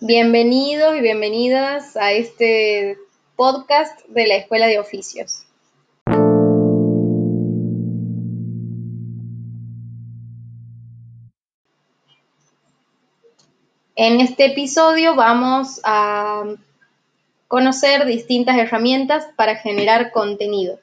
Bienvenidos y bienvenidas a este podcast de la Escuela de Oficios. En este episodio vamos a conocer distintas herramientas para generar contenido.